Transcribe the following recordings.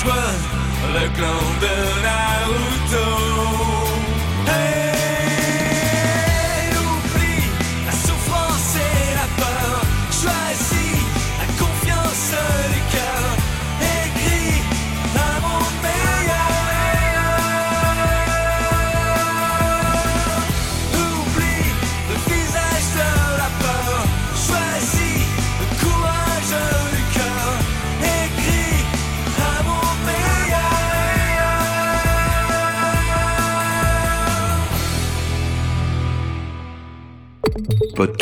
choix. Le clan de la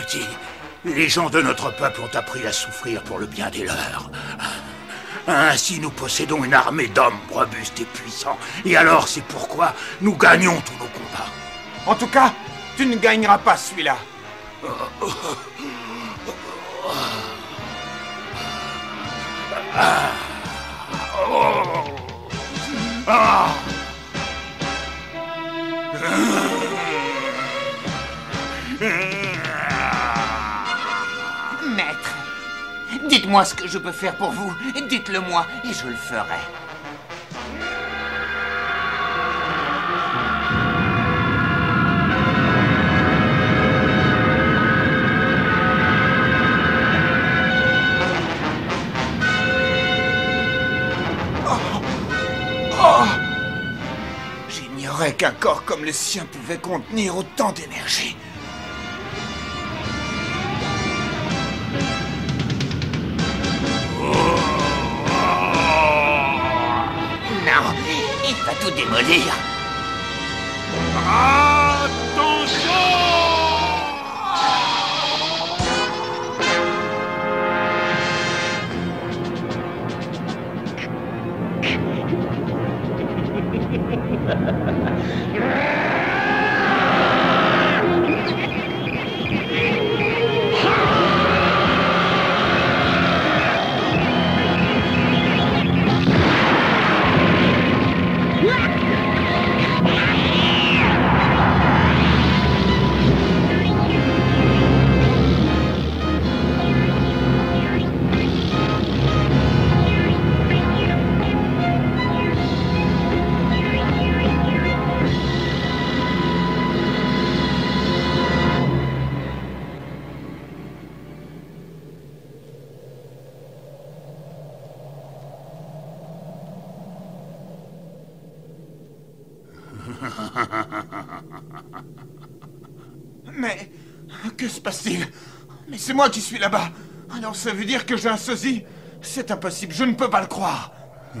petit, les gens de notre peuple ont appris à souffrir pour le bien des leurs. Ainsi, nous possédons une armée d'hommes robustes et puissants. Et alors, c'est pourquoi nous gagnons tous nos combats. En tout cas, tu ne gagneras pas celui-là. dites-moi ce que je peux faire pour vous. Dites-le moi et je le ferai. J'ignorais qu'un corps comme le sien pouvait contenir autant d'énergie. Va tout démolir. Mais moi qui suis là-bas. Alors ça veut dire que j'ai un sosie C'est impossible, je ne peux pas le croire.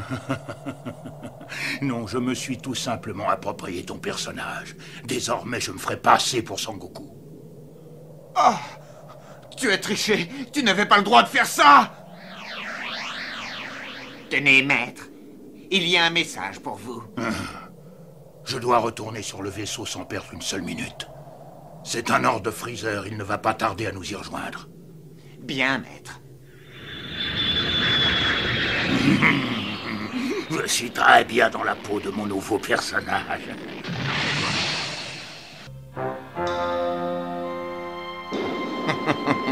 Non, je me suis tout simplement approprié ton personnage. Désormais, je me ferai passer pour Sangoku. Ah Tu as triché Tu n'avais pas le droit de faire ça Tenez, maître. Il y a un message pour vous. Je dois retourner sur le vaisseau sans perdre une seule minute. C'est un ordre de Freezer, il ne va pas tarder à nous y rejoindre. Bien, maître. Je suis très bien dans la peau de mon nouveau personnage.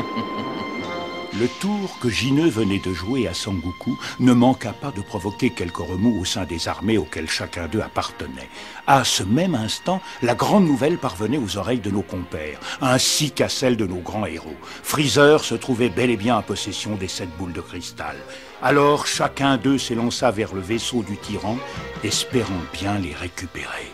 Le tour que Jineux venait de jouer à Sangoku ne manqua pas de provoquer quelques remous au sein des armées auxquelles chacun d'eux appartenait. À ce même instant, la grande nouvelle parvenait aux oreilles de nos compères, ainsi qu'à celles de nos grands héros. Freezer se trouvait bel et bien en possession des sept boules de cristal. Alors chacun d'eux s'élança vers le vaisseau du tyran, espérant bien les récupérer.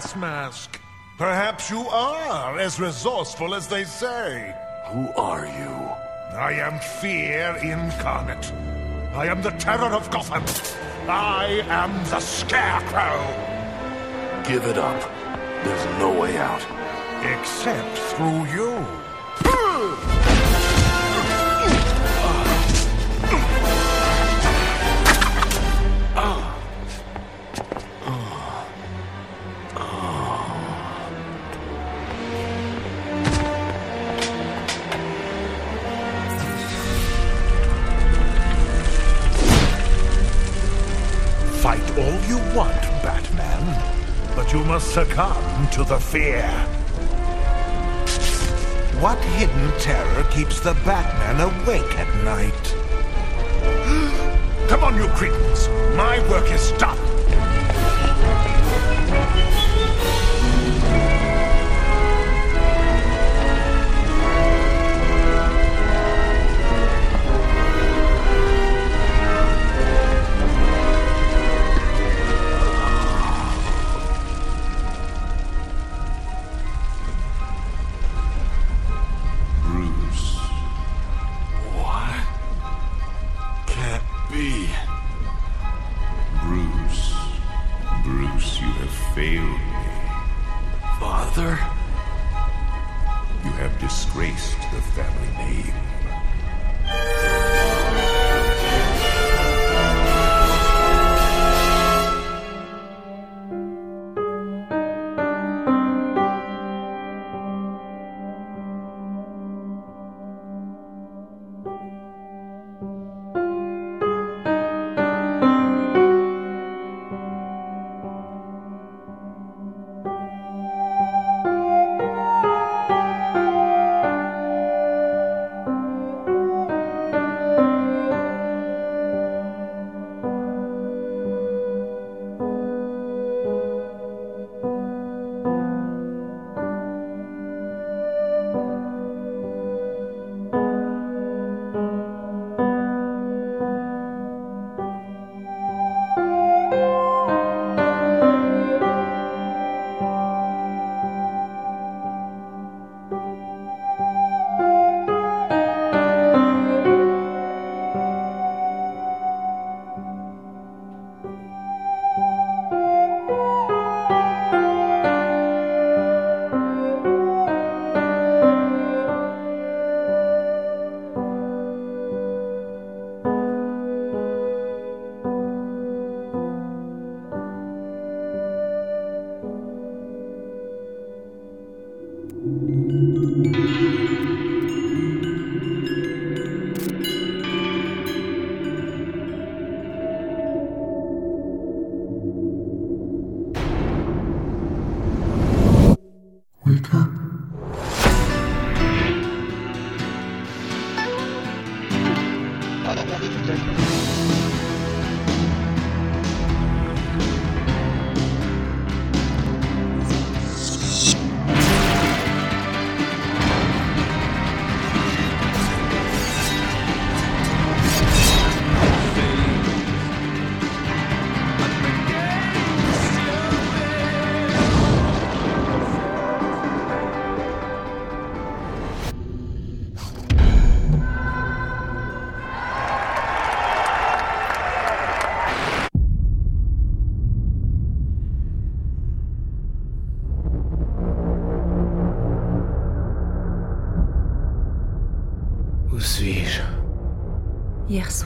Gas mask. Perhaps you are as resourceful as they say. Who are you? I am fear incarnate. I am the terror of Gotham. I am the Scarecrow. Give it up. There's no way out. Except through you. Succumb to the fear. What hidden terror keeps the Batman awake at night? Come on, you cretins. My work is done. Father? You have disgraced the family name.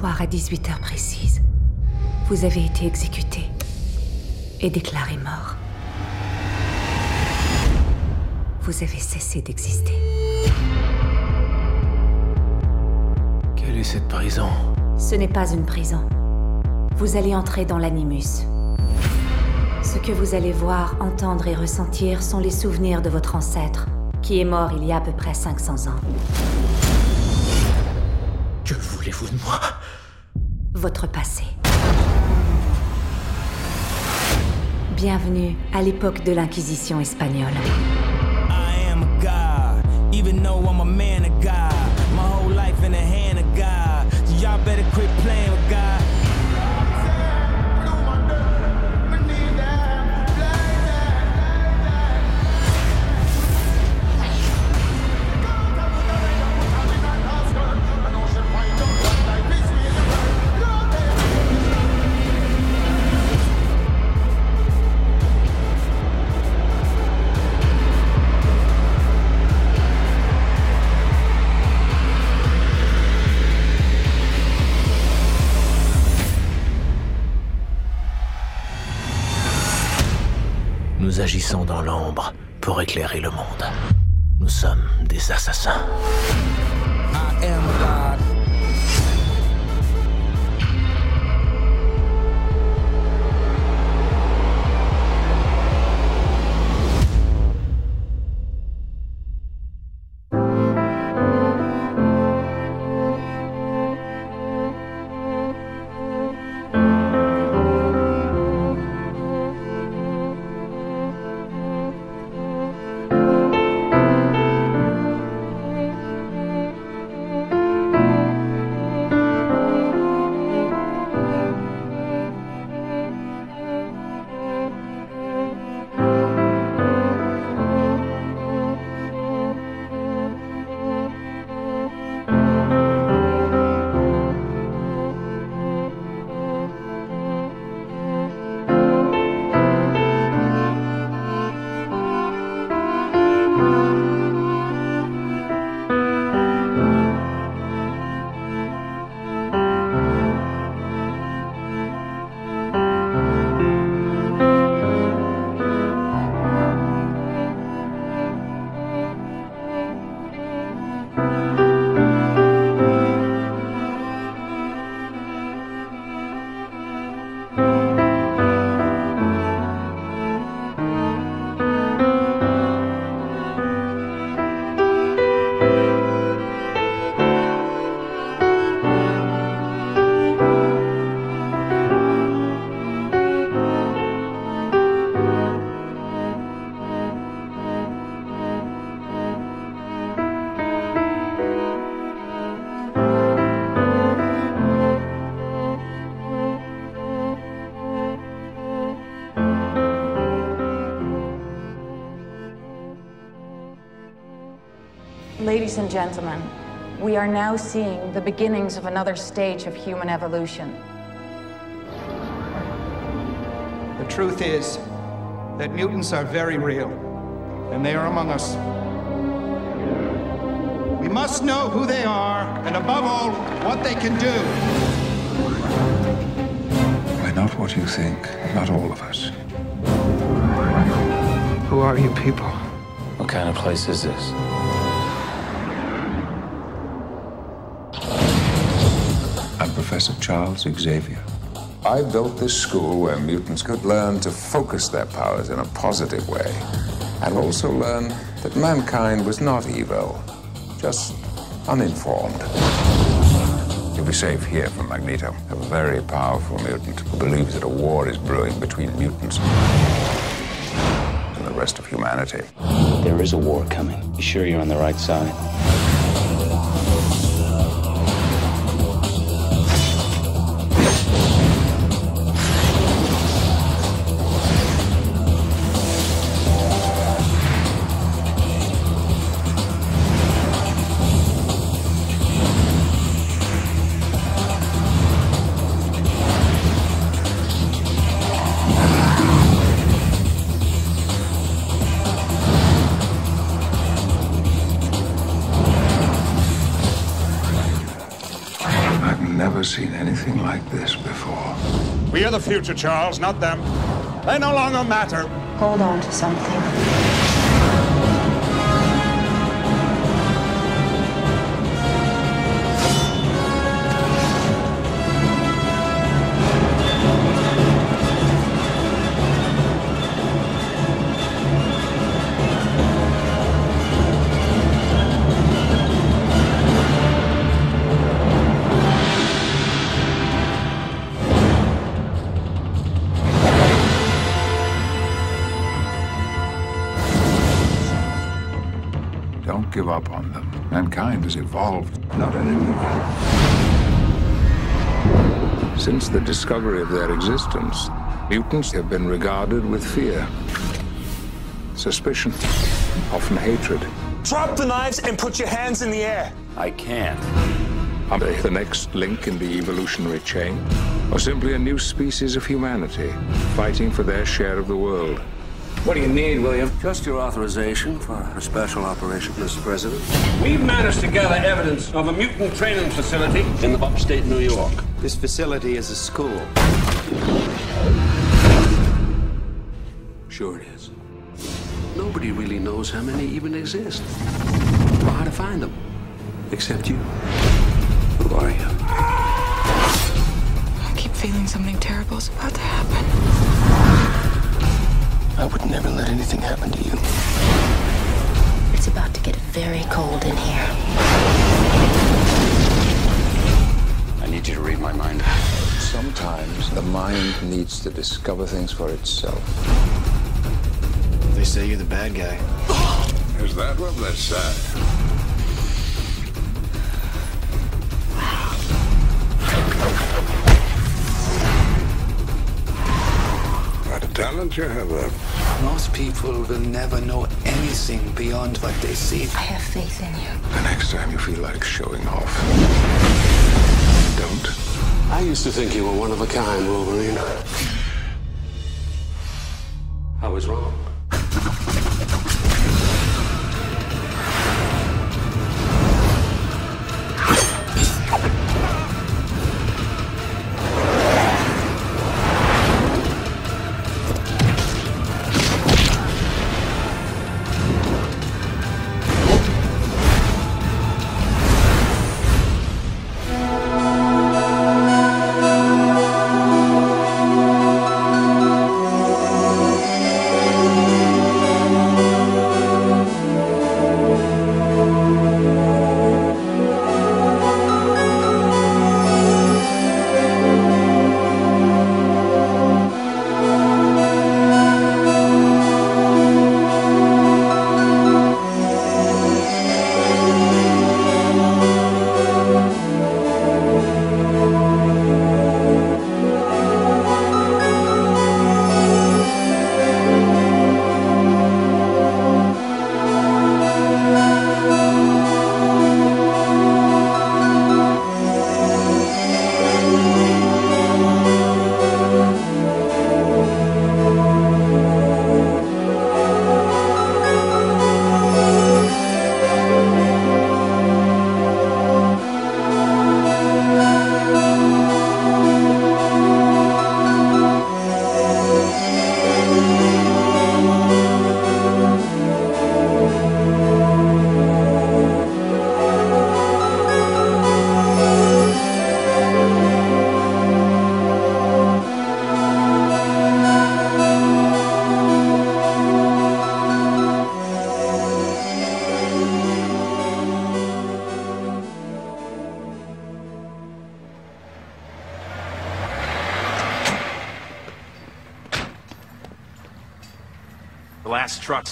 Soir à 18h précise, vous avez été exécuté et déclaré mort. Vous avez cessé d'exister. Quelle est cette prison? Ce n'est pas une prison. Vous allez entrer dans l'animus. Ce que vous allez voir, entendre et ressentir sont les souvenirs de votre ancêtre, qui est mort il y a à peu près 500 ans. Que voulez-vous de moi? Passé. Bienvenue à l'époque de l'Inquisition espagnole. Agissons dans l'ombre pour éclairer le monde. Nous sommes des assassins. Ladies and gentlemen, we are now seeing the beginnings of another stage of human evolution. The truth is that mutants are very real, and they are among us. We must know who they are, and above all, what they can do. We're not what you think, not all of us. Who are you people? What kind of place is this? Professor Charles Xavier. I built this school where mutants could learn to focus their powers in a positive way and also learn that mankind was not evil, just uninformed. You'll be safe here from Magneto, a very powerful mutant who believes that a war is brewing between mutants and the rest of humanity. There is a war coming. You sure you're on the right side? Future, Charles, not them. They no longer matter. Hold on to something. Mankind has evolved, not anymore. Since the discovery of their existence, mutants have been regarded with fear, suspicion, often hatred. Drop the knives and put your hands in the air. I can't. Are they the next link in the evolutionary chain? Or simply a new species of humanity fighting for their share of the world? What do you need, William? Just your authorization for a special operation, Mr. President. We've managed to gather evidence of a mutant training facility in the upstate New York. This facility is a school. Sure it is. Nobody really knows how many even exist. Or how to find them. Except you. Who are you? I keep feeling something terrible is about to happen. I would never let anything happen to you. It's about to get very cold in here. I need you to read my mind. Sometimes the mind needs to discover things for itself. They say you're the bad guy. Is that what they say? Talent you have there. Most people will never know anything beyond what they see. I have faith in you. The next time you feel like showing off, don't. I used to think you were one of a kind, Wolverine. I was wrong.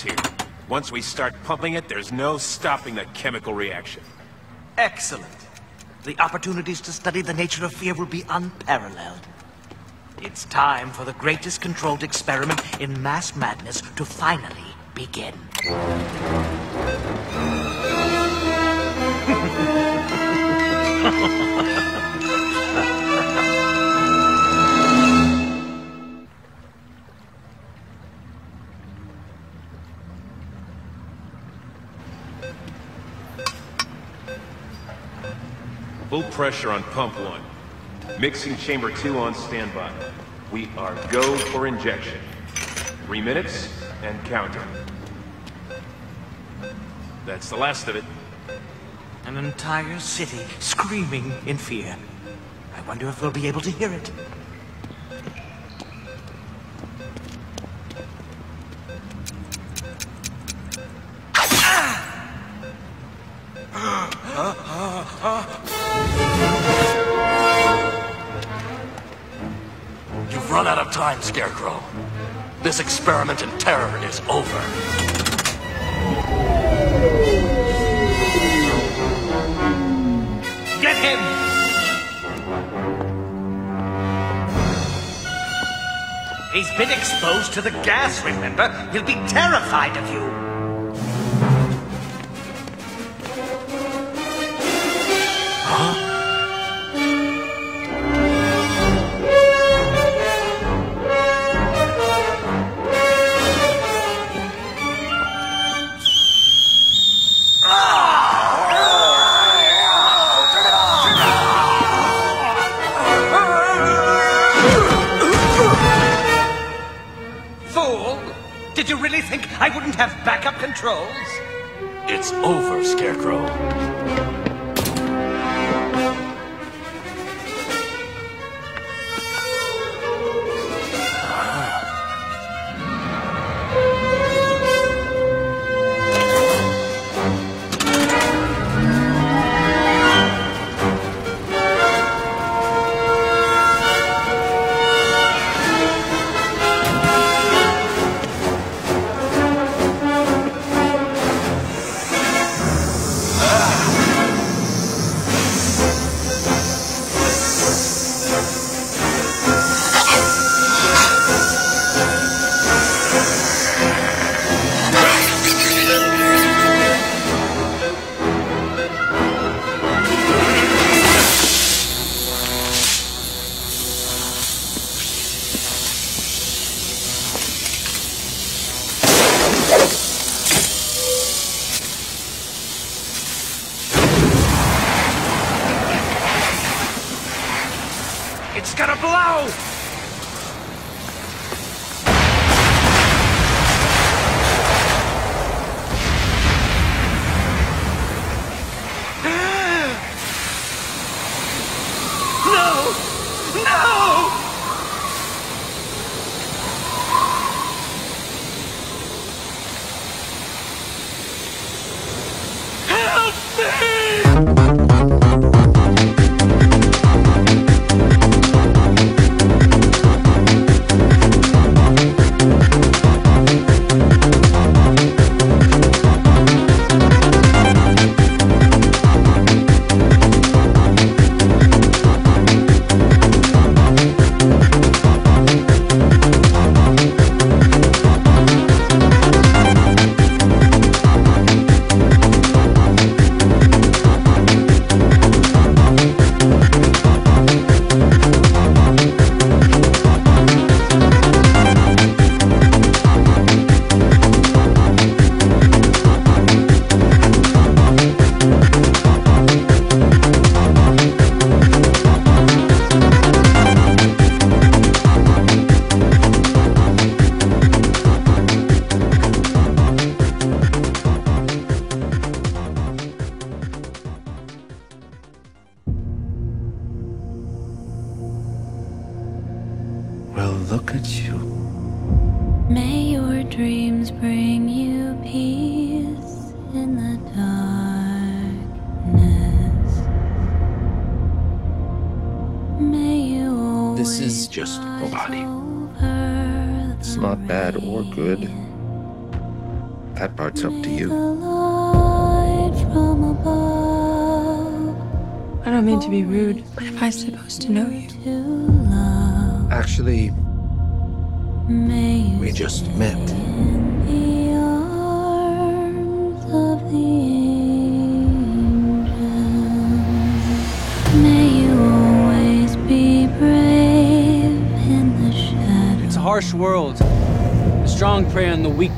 Here. Once we start pumping it, there's no stopping the chemical reaction. Excellent. The opportunities to study the nature of fear will be unparalleled. It's time for the greatest controlled experiment in mass madness to finally begin. Full pressure on pump one. Mixing chamber two on standby. We are go for injection. Three minutes and counting. That's the last of it. An entire city screaming in fear. I wonder if we'll be able to hear it. Scarecrow. This experiment in terror is over. Get him! He's been exposed to the gas, remember? He'll be terrified of you.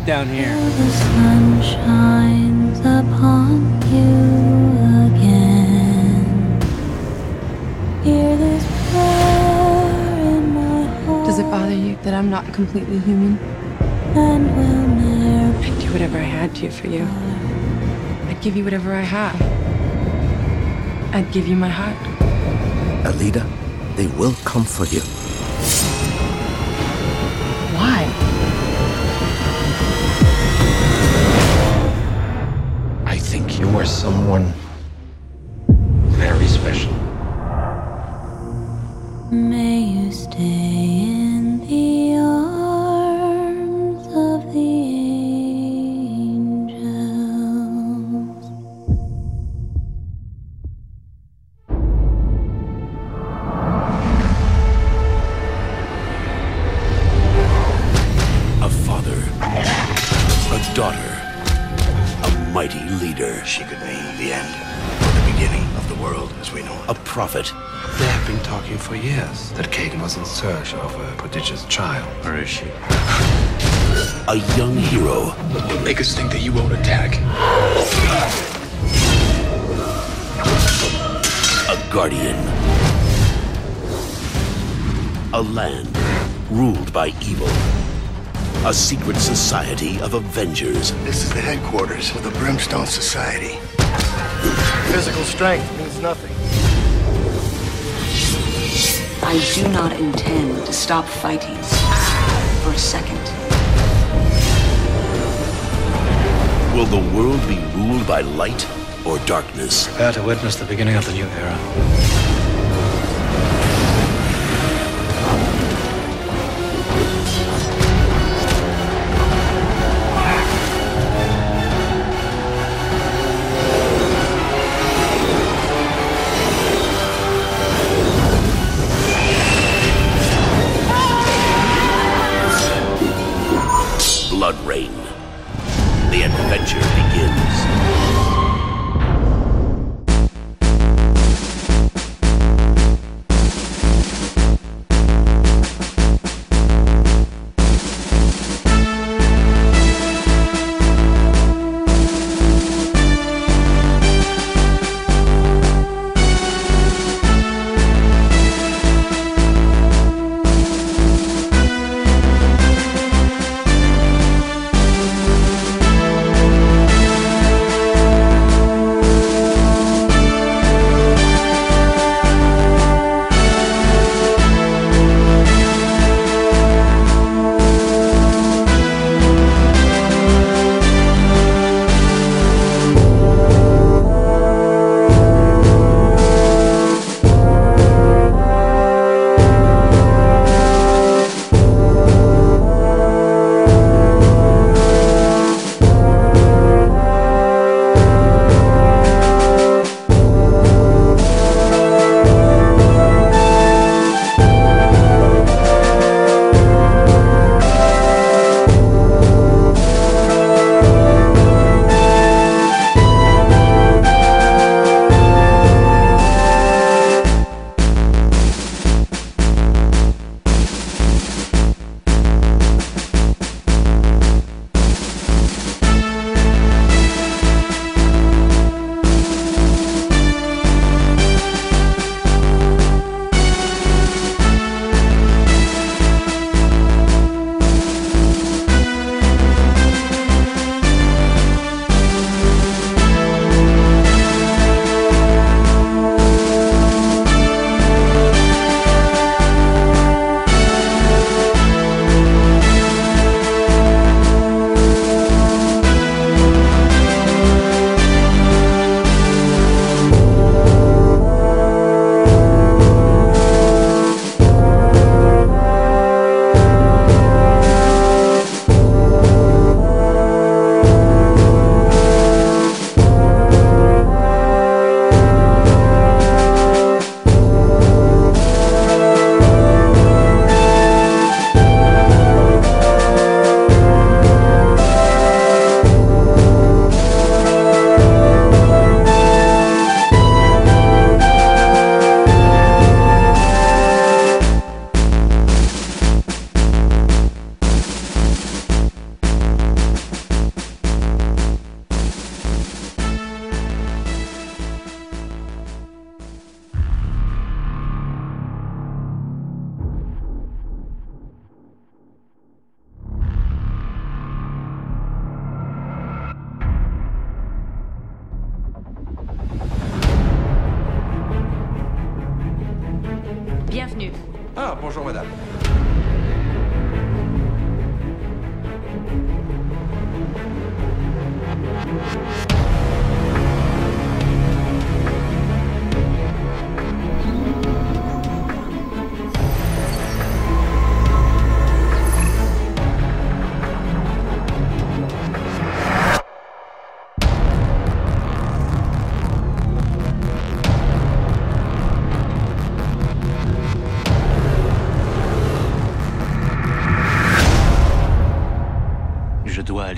On down here. The sun shines upon you again. Hear this prayer in my heart. Does it bother you that I'm not completely human? And will never I'd do whatever I had to for you. I'd give you whatever I have. I'd give you my heart. Alita, they will come for you. Why? You are someone very special. May you stay search of a prodigious child. Where is she? a young hero, What will make us think that you won't attack? a guardian. A land ruled by evil. a secret society of Avengers. This is the headquarters of the Brimstone Society. Physical strength means nothing. I do not intend to stop fighting for a second. Will the world be ruled by light or darkness? Prepare to witness the beginning of the new era.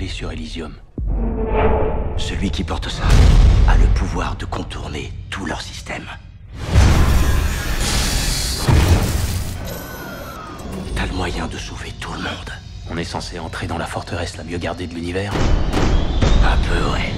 Sur Elysium. Celui qui porte ça a le pouvoir de contourner tout leur système. T'as le moyen de sauver tout le monde. On est censé entrer dans la forteresse la mieux gardée de l'univers Un peu, ouais.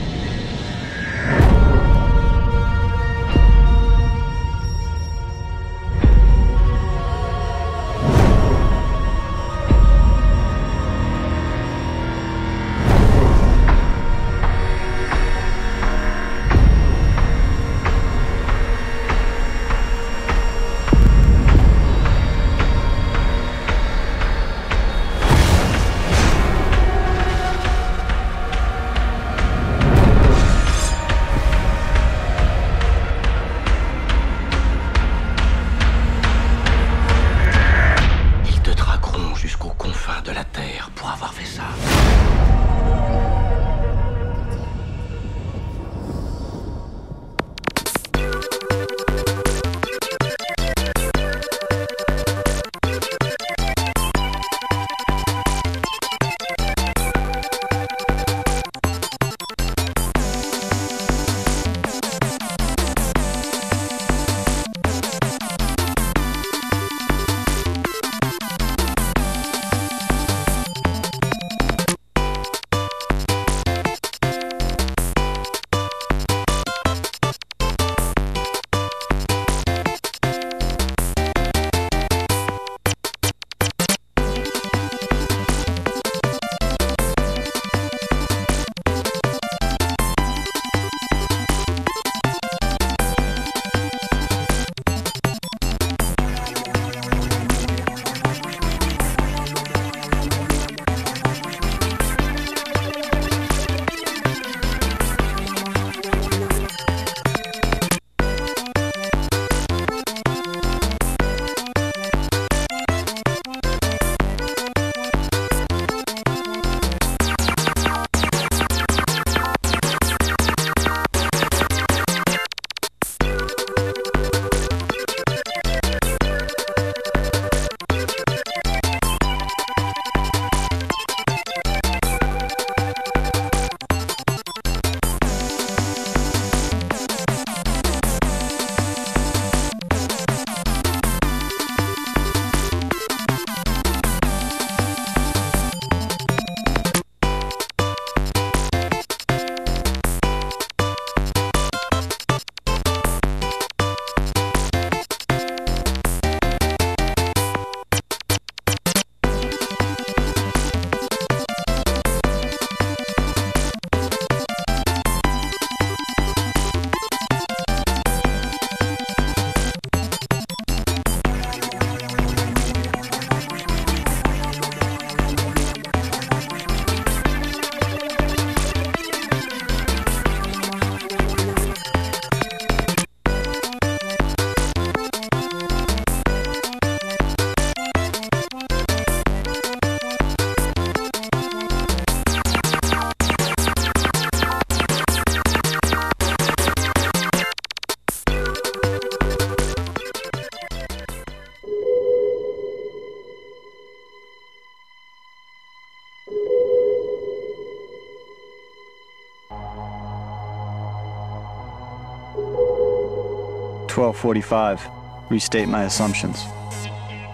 1245, restate my assumptions.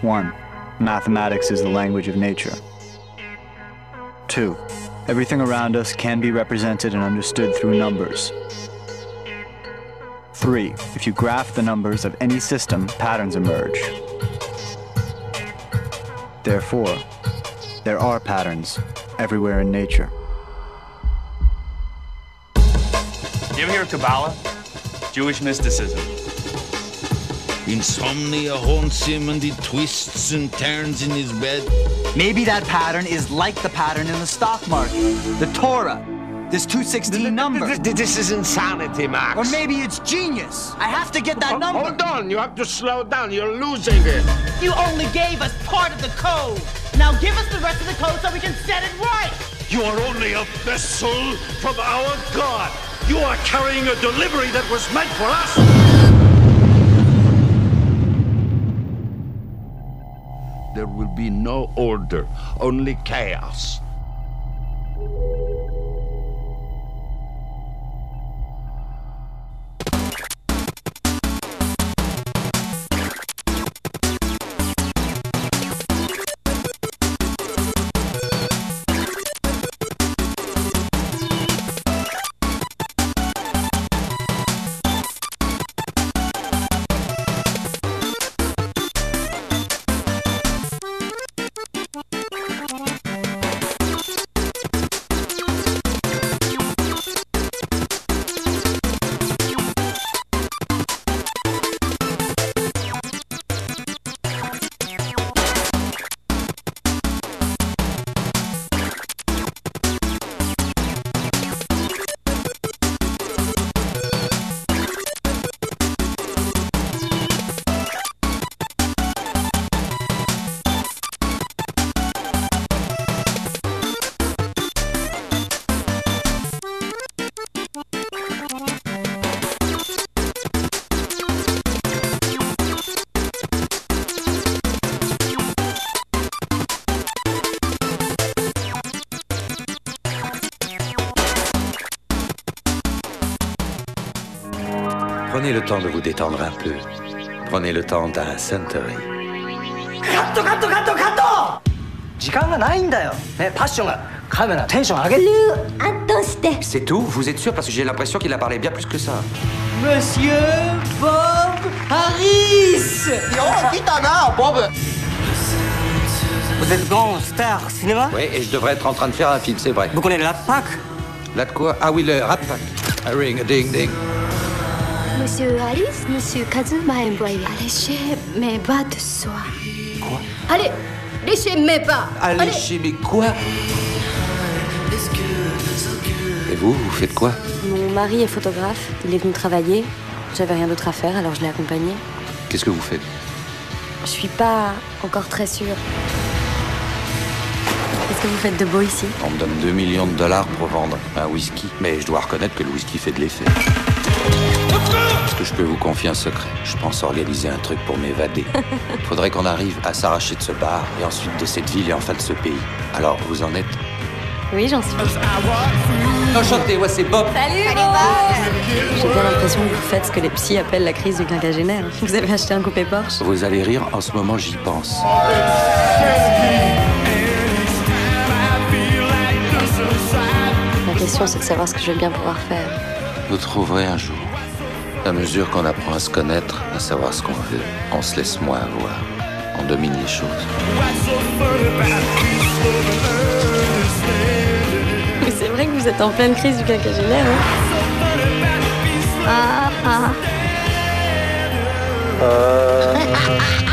1. Mathematics is the language of nature. 2. Everything around us can be represented and understood through numbers. 3. If you graph the numbers of any system, patterns emerge. Therefore, there are patterns everywhere in nature. You ever hear Kabbalah? Jewish mysticism. Insomnia haunts him and he twists and turns in his bed. Maybe that pattern is like the pattern in the stock market, the Torah, this 216 number. This is insanity, Max. Or maybe it's genius. I have to get that number. Hold on, you have to slow down. You're losing it. You only gave us part of the code. Now give us the rest of the code so we can set it right. You are only a vessel from our God. You are carrying a delivery that was meant for us. There will be no order, only chaos. Prenez le temps de vous détendre un peu. Prenez le temps d'un Suntory. カットカットカットカット時間がないんだよ。ね、パッションがカメラテンション上げる。あとして。 C'est tout Vous êtes sûr Parce que j'ai l'impression qu'il a parlé bien plus que ça. Monsieur Bob Harris よう来たな、ボブ。Vous êtes grand star cinéma Oui, et je devrais être en train de faire un film, c'est vrai. Vous connaissez la PAC Là de quoi Ah oui, le Rat Pack. A ring, a ding, ding. Monsieur Alice, Monsieur Kazuma envoyé. Allez mes bas de soie. Quoi? Allez, léchez mes bas. Allez chez mes quoi? Et vous, vous faites quoi? Mon mari est photographe, il est venu travailler. J'avais rien d'autre à faire, alors je l'ai accompagné. Qu'est-ce que vous faites? Je suis pas encore très sûre. Qu'est-ce que vous faites de beau ici? On me donne 2 millions de dollars pour vendre un whisky. Mais je dois reconnaître que le whisky fait de l'effet. Est-ce que je peux vous confier un secret? Je pense organiser un truc pour m'évader. Faudrait qu'on arrive à s'arracher de ce bar, et ensuite de cette ville, et enfin de ce pays. Alors, vous en êtes? Oui, j'en suis. Enchanté, ouais, c'est Bob. Salut, J'ai bien l'impression que vous faites ce que les psys appellent la crise du quinquagénaire. Vous avez acheté un coupé Porsche? Vous allez rire, en ce moment, j'y pense. La question, c'est de savoir ce que je vais bien pouvoir faire. Vous trouverez un jour. À mesure qu'on apprend à se connaître, à savoir ce qu'on veut, on se laisse moins avoir. On domine les choses. Mais c'est vrai que vous êtes en pleine crise du quinquagénaire, hein Ah, ah. Odissea.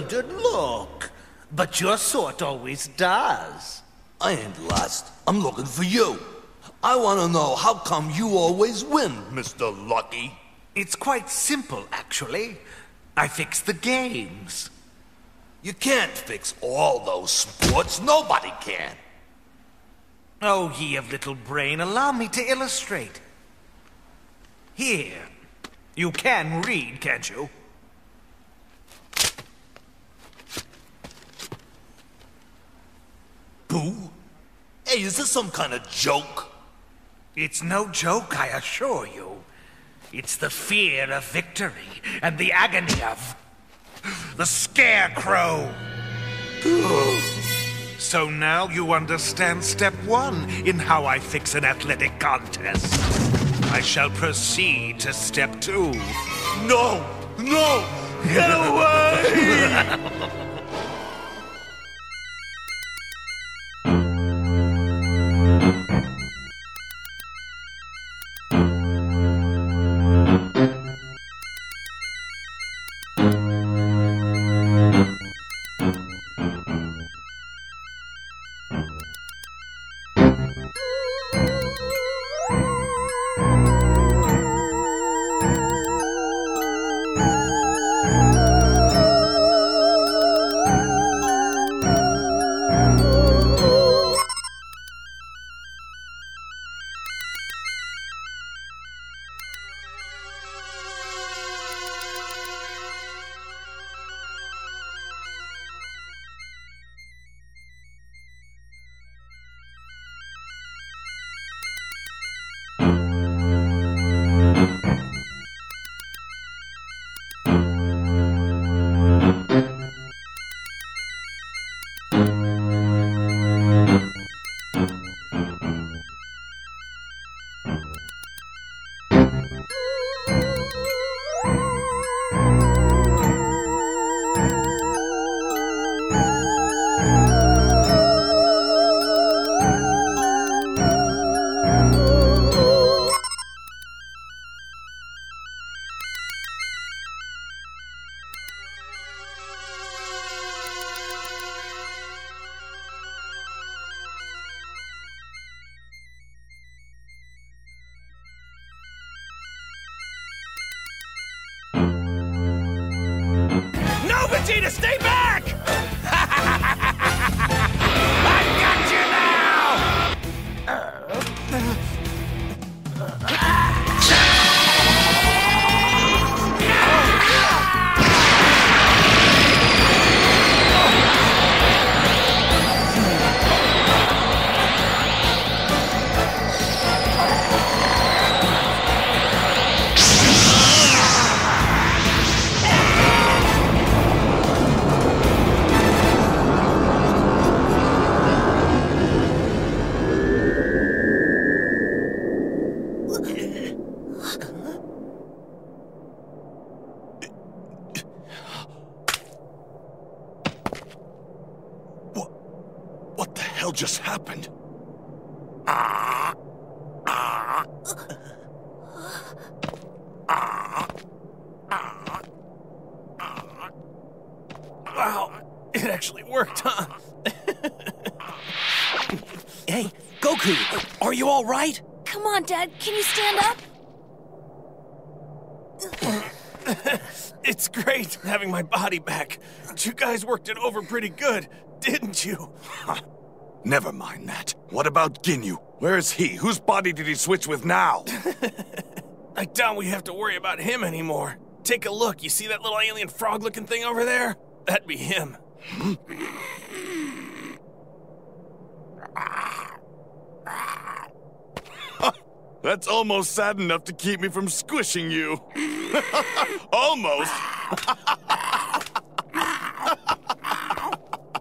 Bewildered look. But your sort always does. I ain't lost. I'm looking for you. I want to know how come you always win, Mr. Lucky. It's quite simple, actually. I fix the games. You can't fix all those sports. Nobody can. Oh, ye of little brain, allow me to illustrate. Here. You can read, can't you? Boo? Hey, is this some kind of joke? It's no joke, I assure you. It's the fear of victory and the agony of the scarecrow. so now you understand step one in how I fix an athletic contest. I shall proceed to step two. No! No! Get away! Vegeta, stay back! Wow, it actually worked, huh? Hey, Goku, are you all right? Come on, Dad. Can you stand up? it's great having my body back. You guys worked it over pretty good, didn't you? Never mind that. What about Ginyu? Where is he? Whose body did he switch with now? I doubt we have to worry about him anymore. Take a look. You see that little alien frog looking thing over there? That'd be him. That's almost sad enough to keep me from squishing you. almost.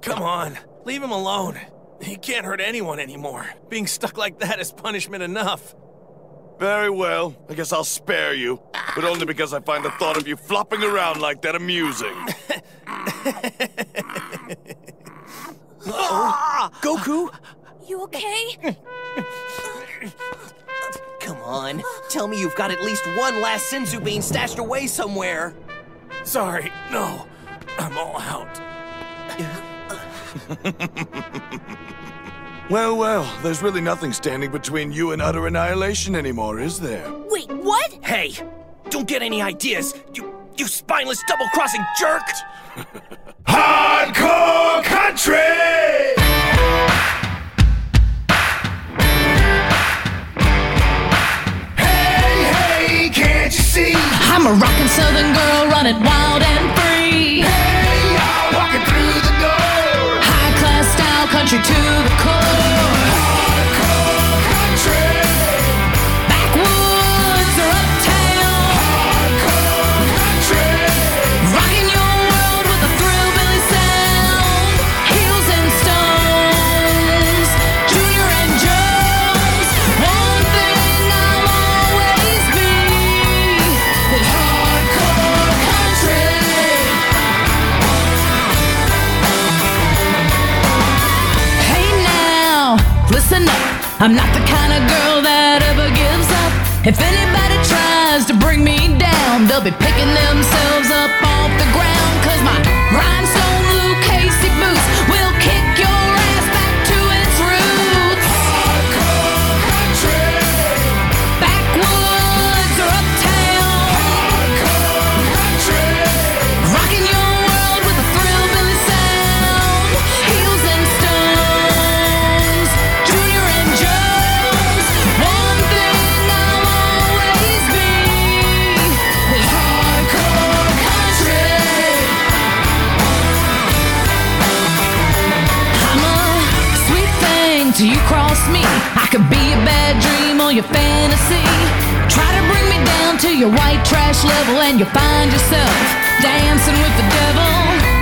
Come on, leave him alone. He can't hurt anyone anymore. Being stuck like that is punishment enough. Very well. I guess I'll spare you. But only because I find the thought of you flopping around like that amusing. Uh-oh. Goku? You okay? Come on. Tell me you've got at least one last Senzu bean stashed away somewhere. Sorry, no. I'm all out. well, well, there's really nothing standing between you and utter annihilation anymore, is there? Wait, what? Hey, don't get any ideas, you you spineless double-crossing jerk! Hardcore country! Hey, hey, can't you see? I'm a rockin' southern girl running wild and I'm not the kind of girl that ever gives up. If anybody tries to bring me down, they'll be picking themselves your fantasy. Try to bring me down to your white trash level and you find yourself dancing with the devil.